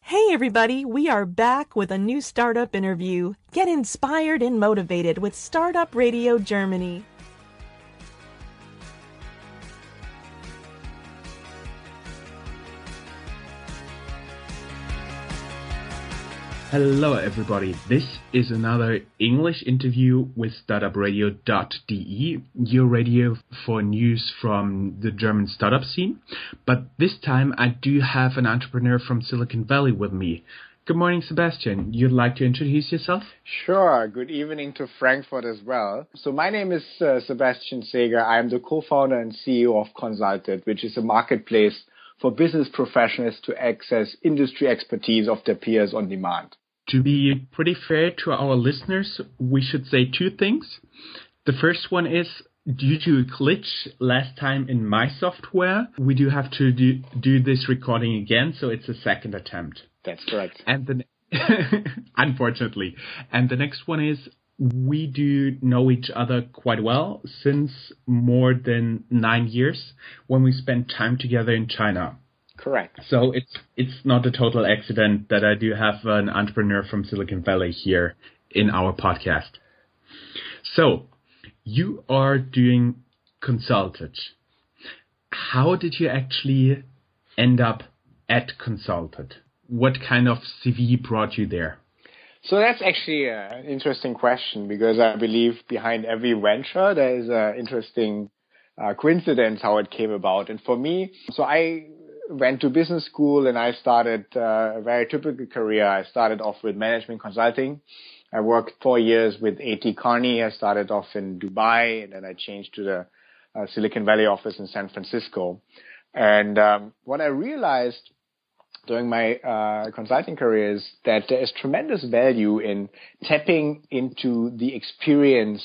Hey, everybody, we are back with a new startup interview. Get inspired and motivated with Startup Radio Germany. Hello, everybody. This is another English interview with StartupRadio.de, your radio for news from the German startup scene. But this time I do have an entrepreneur from Silicon Valley with me. Good morning, Sebastian. You'd like to introduce yourself? Sure. Good evening to Frankfurt as well. So my name is uh, Sebastian Sager. I'm the co-founder and CEO of Consulted, which is a marketplace for business professionals to access industry expertise of their peers on demand to be pretty fair to our listeners, we should say two things. The first one is due to a glitch last time in my software, we do have to do, do this recording again, so it's a second attempt. That's correct. And the unfortunately, and the next one is we do know each other quite well since more than nine years when we spent time together in China. Correct. So it's it's not a total accident that I do have an entrepreneur from Silicon Valley here in our podcast. So you are doing consulted. How did you actually end up at consulted? What kind of CV brought you there? So that's actually an interesting question because I believe behind every venture there is an interesting uh, coincidence how it came about. And for me, so I went to business school and I started uh, a very typical career. I started off with management consulting. I worked four years with A.T. Kearney. I started off in Dubai and then I changed to the uh, Silicon Valley office in San Francisco. And um, what I realized during my uh, consulting career is that there is tremendous value in tapping into the experience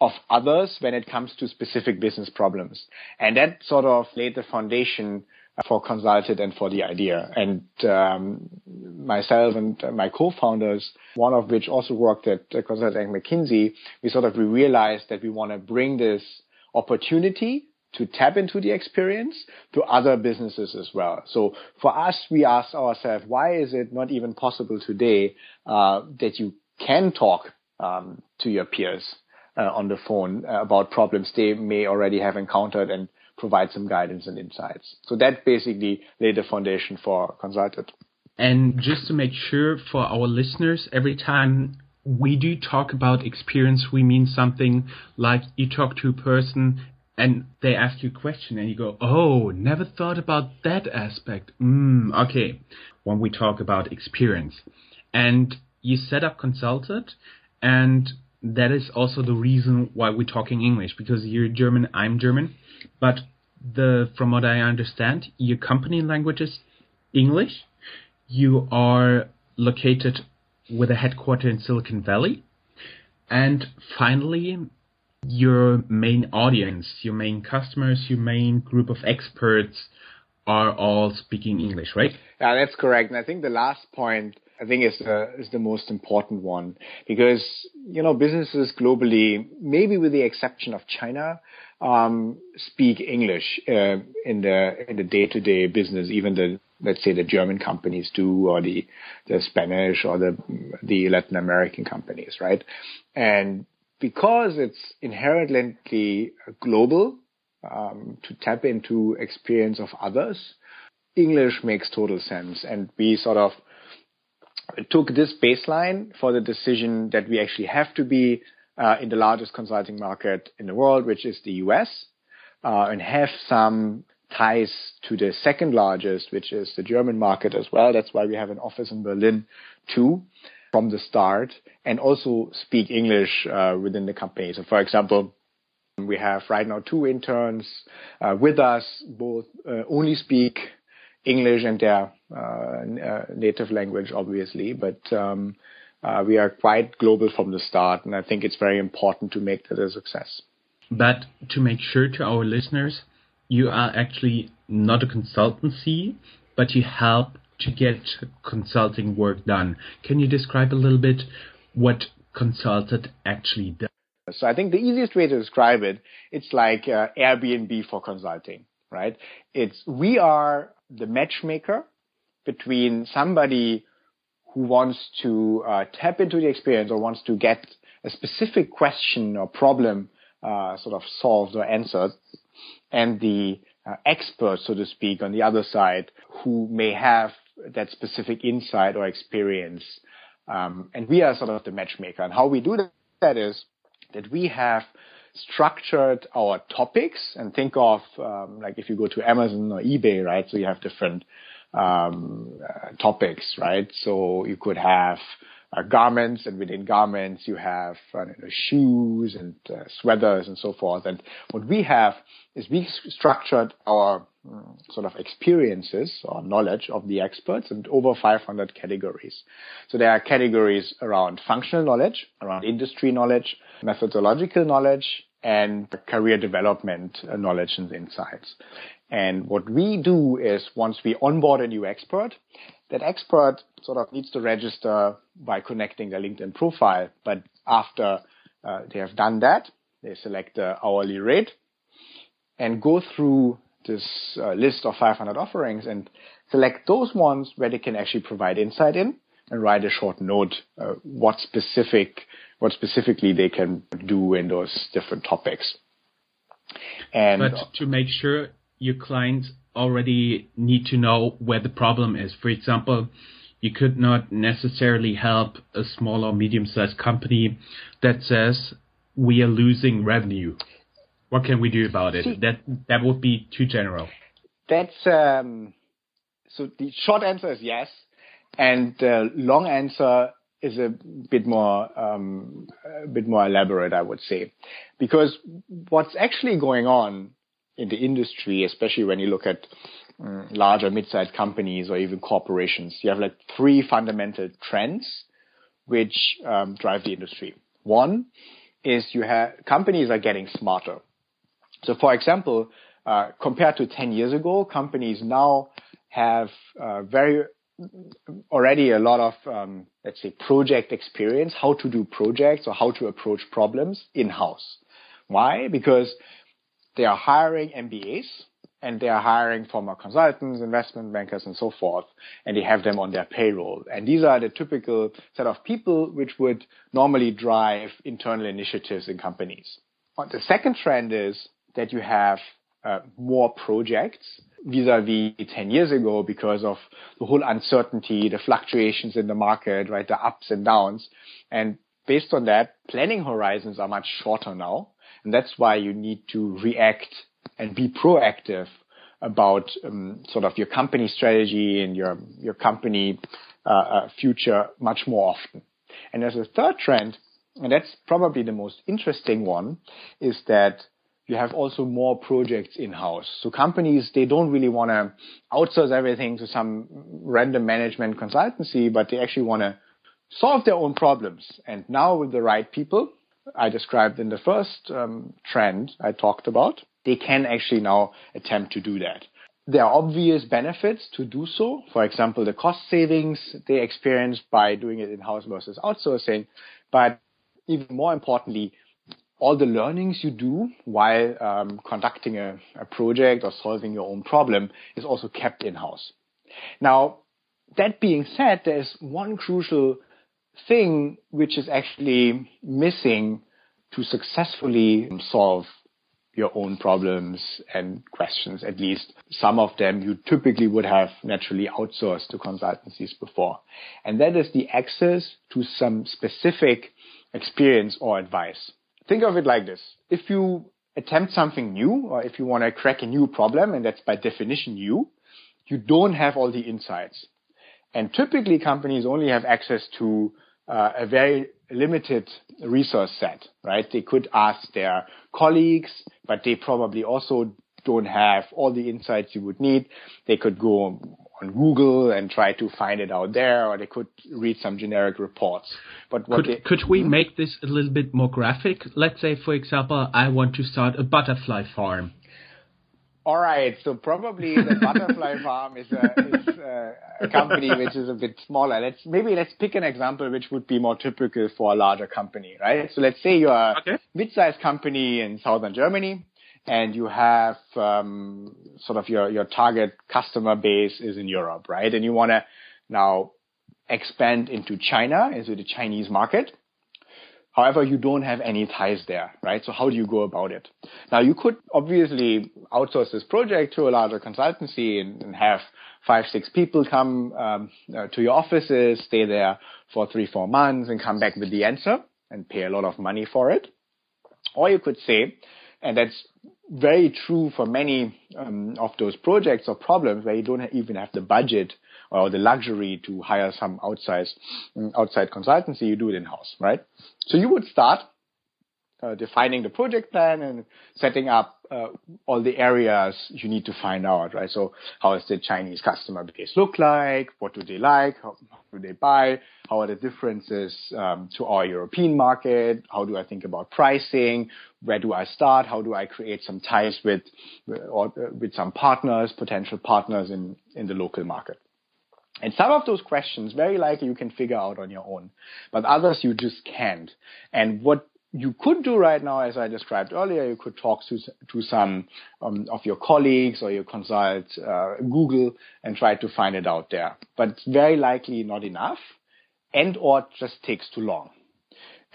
of others when it comes to specific business problems. And that sort of laid the foundation for Consulted and for the idea. And um, myself and my co-founders, one of which also worked at Consulted and McKinsey, we sort of we realized that we want to bring this opportunity to tap into the experience to other businesses as well. So for us, we asked ourselves, why is it not even possible today uh, that you can talk um, to your peers uh, on the phone uh, about problems they may already have encountered and provide some guidance and insights. So that basically laid the foundation for Consulted. And just to make sure for our listeners, every time we do talk about experience, we mean something like you talk to a person and they ask you a question and you go, oh, never thought about that aspect. Mm, okay. When we talk about experience and you set up Consulted and that is also the reason why we're talking English because you're German, I'm German. But the from what I understand, your company language is English. You are located with a headquarter in Silicon Valley. And finally, your main audience, your main customers, your main group of experts are all speaking English, right? Yeah, that's correct. And I think the last point I think is the is the most important one because you know businesses globally, maybe with the exception of China, um, speak English uh, in the in the day to day business. Even the let's say the German companies do, or the the Spanish or the the Latin American companies, right? And because it's inherently global, um, to tap into experience of others, English makes total sense, and we sort of took this baseline for the decision that we actually have to be uh, in the largest consulting market in the world, which is the US, uh, and have some ties to the second largest, which is the German market as well. That's why we have an office in Berlin too from the start and also speak English uh, within the company. So for example, we have right now two interns uh, with us, both uh, only speak English and their uh, uh, native language, obviously, but um, uh, we are quite global from the start, and I think it's very important to make that a success. But to make sure to our listeners, you are actually not a consultancy, but you help to get consulting work done. Can you describe a little bit what Consulted actually does? So I think the easiest way to describe it, it's like uh, Airbnb for consulting, right? It's we are the matchmaker between somebody who wants to uh, tap into the experience or wants to get a specific question or problem uh, sort of solved or answered, and the uh, expert, so to speak, on the other side, who may have that specific insight or experience. Um, and we are sort of the matchmaker. And how we do that is that we have structured our topics and think of um, like if you go to Amazon or eBay, right? So you have different um, uh, topics, right? So you could have uh, garments, and within garments you have uh, you know, shoes and uh, sweaters and so forth. And what we have is we structured our um, sort of experiences or knowledge of the experts in over 500 categories. So there are categories around functional knowledge, around industry knowledge, methodological knowledge, and career development uh, knowledge and insights. And what we do is once we onboard a new expert, that expert sort of needs to register by connecting their LinkedIn profile. But after uh, they have done that, they select the hourly rate and go through this uh, list of 500 offerings and select those ones where they can actually provide insight in and write a short note uh, what specific what specifically they can do in those different topics. And but to make sure your clients already need to know where the problem is. For example, you could not necessarily help a small or medium sized company that says we are losing revenue. What can we do about it? See, that that would be too general. That's um, so the short answer is yes, and the long answer is a bit more um, a bit more elaborate, I would say, because what's actually going on in the industry, especially when you look at um, larger mid-sized companies or even corporations, you have like three fundamental trends which um, drive the industry. One is you have companies are getting smarter. So, for example, uh, compared to 10 years ago, companies now have uh, very already a lot of um, let's say project experience, how to do projects or how to approach problems in house. Why? Because they are hiring MBAs and they are hiring former consultants, investment bankers, and so forth, and they have them on their payroll. And these are the typical set of people which would normally drive internal initiatives in companies. The second trend is that you have uh, more projects vis-a-vis 10 years ago because of the whole uncertainty, the fluctuations in the market, right, the ups and downs. And based on that, planning horizons are much shorter now. And that's why you need to react and be proactive about um, sort of your company strategy and your your company uh, uh, future much more often. And as a third trend, and that's probably the most interesting one, is that you have also more projects in-house. So companies, they don't really want to outsource everything to some random management consultancy, but they actually want to solve their own problems. And now with the right people, I described in the first um, trend I talked about, they can actually now attempt to do that. There are obvious benefits to do so. For example, the cost savings they experience by doing it in-house versus outsourcing. But even more importantly, all the learnings you do while um, conducting a, a project or solving your own problem is also kept in-house. Now, that being said, there's one crucial thing which is actually missing to successfully solve your own problems and questions. At least some of them you typically would have naturally outsourced to consultancies before. And that is the access to some specific experience or advice. Think of it like this. If you attempt something new or if you want to crack a new problem, and that's by definition new, you don't have all the insights. And typically companies only have access to uh, a very limited resource set, right? They could ask their colleagues, but they probably also don't have all the insights you would need. They could go on Google and try to find it out there, or they could read some generic reports. But could, they, could we hmm? make this a little bit more graphic? Let's say, for example, I want to start a butterfly farm. All right, so probably the butterfly farm is a, is a, a company which is a bit smaller. Let's maybe let's pick an example which would be more typical for a larger company, right? So let's say you're a mid-sized company in southern Germany, and you have um, sort of your your target customer base is in Europe, right? And you want to now expand into China, into the Chinese market. However, you don't have any ties there, right? So how do you go about it? Now you could obviously outsource this project to a larger consultancy and, and have five, six people come um, uh, to your offices, stay there for three, four months and come back with the answer and pay a lot of money for it. Or you could say, and that's very true for many um, of those projects or problems where you don't even have the budget or the luxury to hire some outside mm, outside consultancy. You do it in house, right? So you would start uh, defining the project plan and setting up uh, all the areas you need to find out, right? So how does the Chinese customer base look like? What do they like? How, how do they buy? How are the differences um, to our European market? How do I think about pricing? Where do I start? How do I create some ties with or uh, with some partners, potential partners in in the local market? And some of those questions, very likely you can figure out on your own, but others you just can't. And what you could do right now, as I described earlier, you could talk to, to some um, of your colleagues or you consult uh, Google and try to find it out there. But it's very likely not enough and or just takes too long.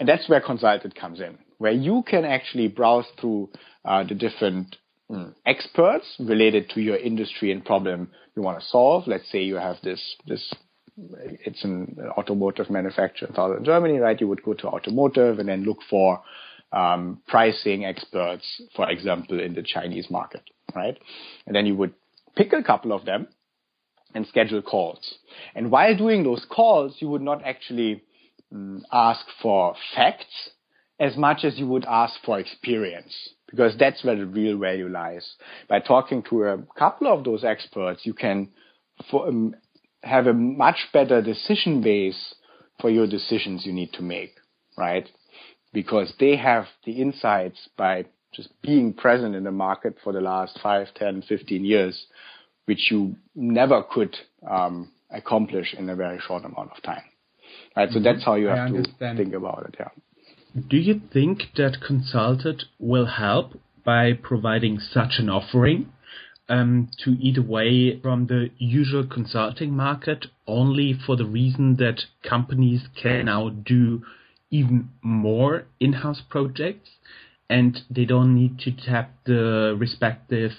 And that's where Consulted comes in, where you can actually browse through uh, the different mm, experts related to your industry and problem you want to solve. Let's say you have this, this it's an automotive manufacturer in southern Germany, right? You would go to automotive and then look for um, pricing experts, for example, in the Chinese market, right? And then you would pick a couple of them and schedule calls. And while doing those calls, you would not actually um, ask for facts as much as you would ask for experience because that's where the real value lies. By talking to a couple of those experts, you can for, um, have a much better decision base for your decisions you need to make, right? Because they have the insights by just being present in the market for the last 5, 10, 15 years, which you never could um, accomplish in a very short amount of time. Right? So mm-hmm. that's how you have to think about it. Yeah. Do you think that Consulted will help by providing such an offering? Um, to eat away from the usual consulting market only for the reason that companies can now do even more in-house projects and they don't need to tap the respective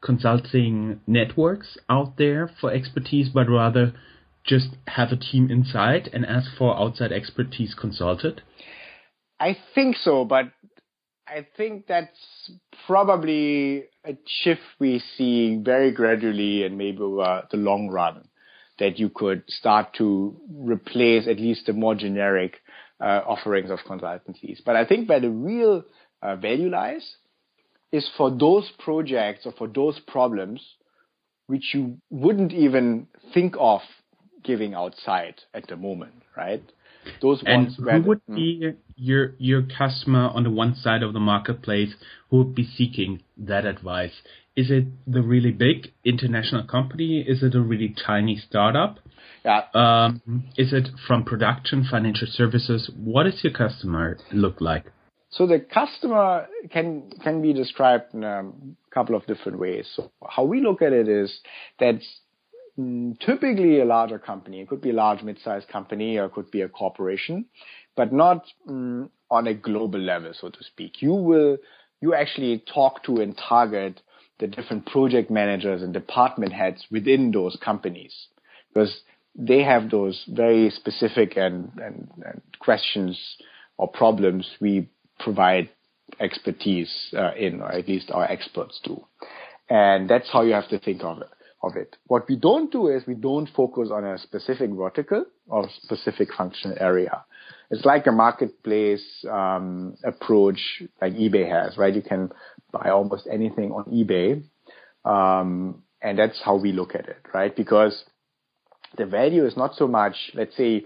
consulting networks out there for expertise, but rather just have a team inside and ask for outside expertise consulted? I think so, but I think that's probably a shift we see very gradually and maybe over the long run that you could start to replace at least the more generic uh, offerings of consultancies. But I think where the real uh, value lies is for those projects or for those problems which you wouldn't even think of giving outside at the moment, right? Those and who would hmm. be your your customer on the one side of the marketplace who would be seeking that advice? Is it the really big international company? Is it a really tiny startup? Yeah. Um, is it from production, financial services? What does your customer look like? So the customer can can be described in a couple of different ways. So how we look at it is that Mm, typically a larger company. It could be a large mid-sized company or it could be a corporation, but not um, on a global level, so to speak. You will, you actually talk to and target the different project managers and department heads within those companies because they have those very specific and, and, and questions or problems we provide expertise uh, in, or at least our experts do. And that's how you have to think of it of it. What we don't do is we don't focus on a specific vertical or specific functional area. It's like a marketplace um, approach like eBay has, right? You can buy almost anything on eBay. Um, and that's how we look at it, right? Because the value is not so much, let's say,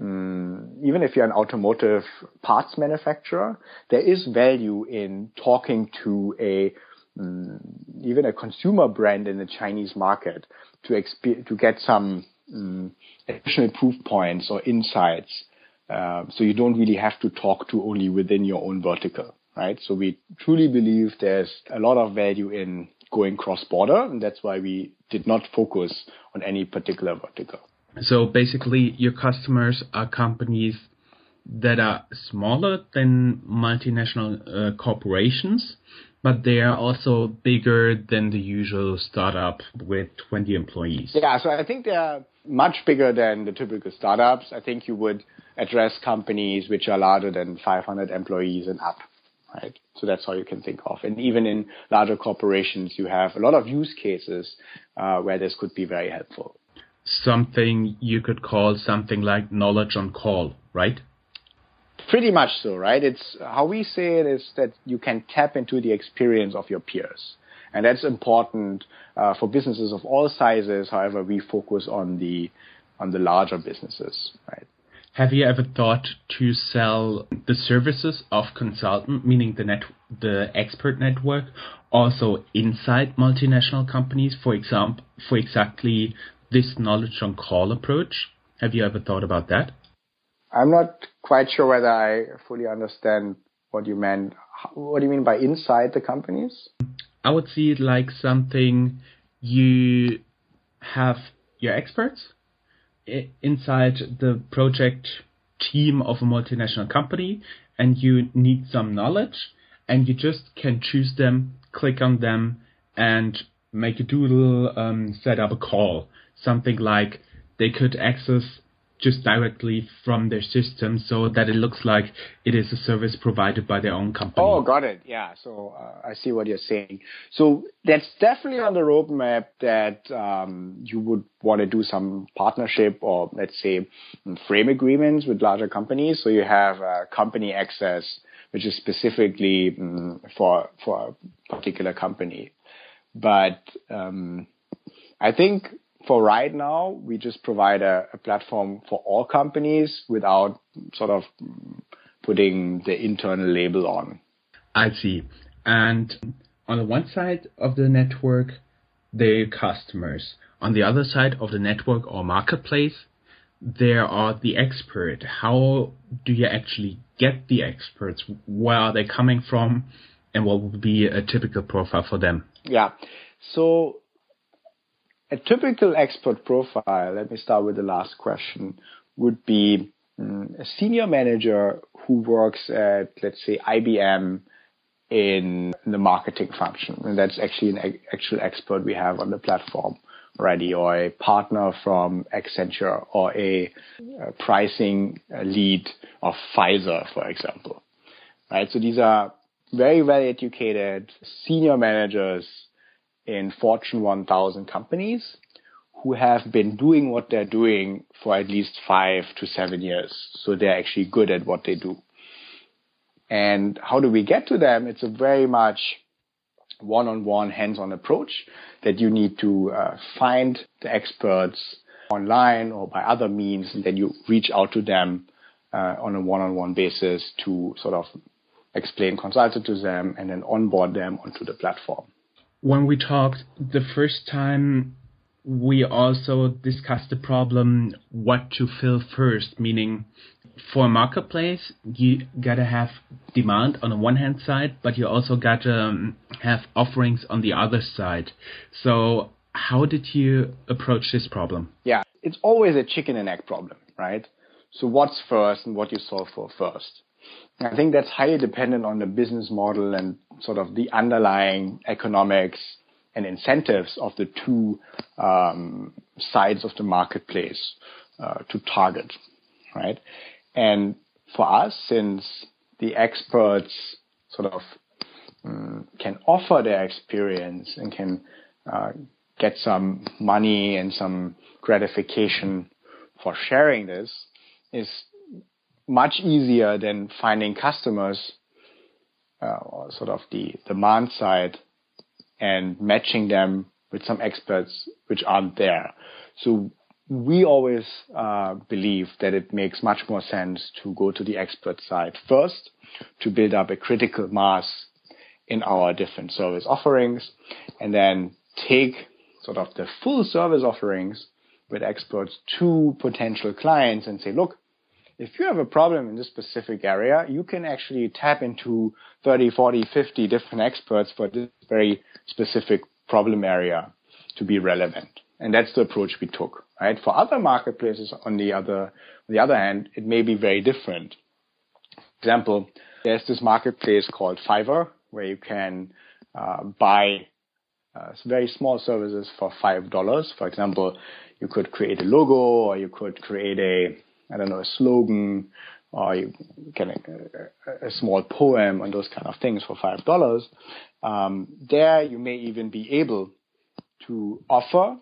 um, even if you're an automotive parts manufacturer, there is value in talking to a um, even a consumer brand in the Chinese market to exp- to get some um, additional proof points or insights. Uh, so you don't really have to talk to only within your own vertical, right? So we truly believe there's a lot of value in going cross-border, and that's why we did not focus on any particular vertical. So basically, your customers are companies that are smaller than multinational uh, corporations, but they are also bigger than the usual startup with 20 employees. Yeah, so I think they are much bigger than the typical startups. I think you would address companies which are larger than 500 employees and up, right? So that's how you can think of. And even in larger corporations, you have a lot of use cases uh, where this could be very helpful. Something you could call something like knowledge on call, right? Pretty much so, right? It's how we say it is that you can tap into the experience of your peers. And that's important uh, for businesses of all sizes. However, we focus on the on the larger businesses, right? Have you ever thought to sell the services of consultant, meaning the net, the expert network, also inside multinational companies? For example, for exactly this knowledge on call approach. Have you ever thought about that? I'm not quite sure whether I fully understand what you meant. What do you mean by inside the companies? I would see it like something you have your experts inside the project team of a multinational company and you need some knowledge and you just can choose them, click on them and make a doodle, um, set up a call. Something like they could access just directly from their system so that it looks like it is a service provided by their own company. Oh, got it. Yeah. So uh, I see what you're saying. So that's definitely on the roadmap that um, you would want to do some partnership or let's say frame agreements with larger companies. So you have uh, company access, which is specifically um, for for a particular company. But um, I think for right now, we just provide a, a platform for all companies without sort of putting the internal label on. I see. And on the one side of the network, the customers. On the other side of the network or marketplace, there are the expert. How do you actually get the experts? Where are they coming from? And what would be a typical profile for them? Yeah. So a typical expert profile, let me start with the last question, would be um, a senior manager who works at, let's say, IBM in the marketing function. And that's actually an actual expert we have on the platform already, or a partner from Accenture, or a, a pricing lead of Pfizer, for example. Right? So these are very well educated senior managers in Fortune 1000 companies who have been doing what they're doing for at least five to seven years. So they're actually good at what they do. And how do we get to them? It's a very much one-on-one hands-on approach that you need to uh, find the experts online or by other means, and then you reach out to them uh, on a one-on-one basis to sort of explain consulted to them and then onboard them onto the platform when we talked the first time, we also discussed the problem what to fill first, meaning for a marketplace, you gotta have demand on the one hand side, but you also gotta um, have offerings on the other side. So how did you approach this problem? Yeah, it's always a chicken and egg problem, right? So what's first and what you solve for first? I think that's highly dependent on the business model and sort of the underlying economics and incentives of the two um, sides of the marketplace uh, to target, right? And for us, since the experts sort of um, can offer their experience and can uh, get some money and some gratification for sharing this, is much easier than finding customers uh, or sort of the demand side and matching them with some experts which aren't there. So we always uh, believe that it makes much more sense to go to the expert side first to build up a critical mass in our different service offerings and then take sort of the full service offerings with experts to potential clients and say, look, if you have a problem in this specific area, you can actually tap into 30, 40, 50 different experts for this very specific problem area to be relevant. And that's the approach we took, right? For other marketplaces, on the other, on the other hand, it may be very different. For example, there's this marketplace called Fiverr where you can uh, buy uh, very small services for five dollars. For example, you could create a logo, or you could create a I don't know a slogan, or you can a, a small poem and those kind of things for five dollars. Um, there, you may even be able to offer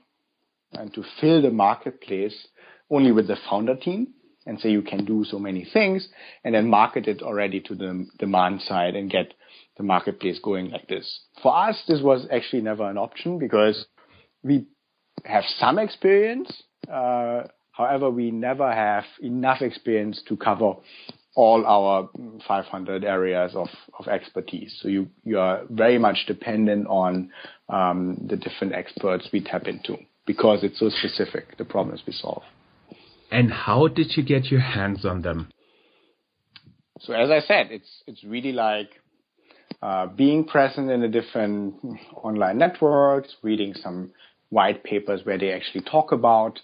and to fill the marketplace only with the founder team and say you can do so many things and then market it already to the demand side and get the marketplace going like this. For us, this was actually never an option because we have some experience. Uh, however, we never have enough experience to cover all our 500 areas of, of expertise. So you, you are very much dependent on um, the different experts we tap into because it's so specific, the problems we solve. And how did you get your hands on them? So as I said, it's it's really like uh, being present in the different online networks, reading some white papers where they actually talk about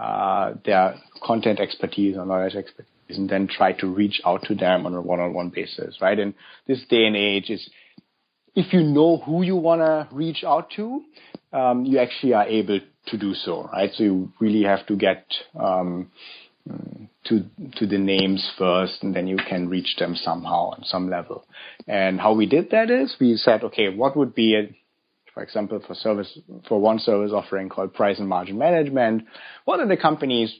uh, their content expertise or knowledge expertise, and then try to reach out to them on a one-on-one basis, right? And this day and age is, if you know who you want to reach out to, um, you actually are able to do so, right? So you really have to get um, to to the names first, and then you can reach them somehow on some level. And how we did that is we said, okay, what would be a for example, for service for one service offering called price and margin management, what are the companies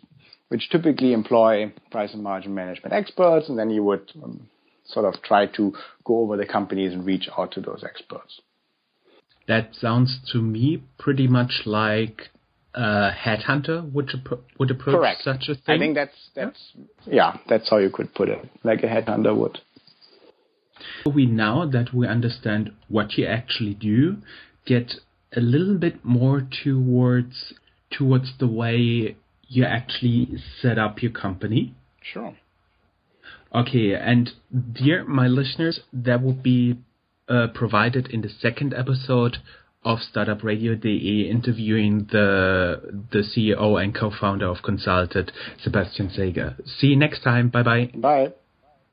which typically employ price and margin management experts, and then you would um, sort of try to go over the companies and reach out to those experts. That sounds to me pretty much like a headhunter would would approach Correct. such a thing. I think that's that's yeah? yeah, that's how you could put it, like a headhunter would. We now that we understand what you actually do, get a little bit more towards towards the way you actually set up your company. Sure. Okay, and dear my listeners, that will be uh, provided in the second episode of Startup Radio DE interviewing the the CEO and co-founder of Consulted, Sebastian Sager. See you next time. Bye bye. Bye.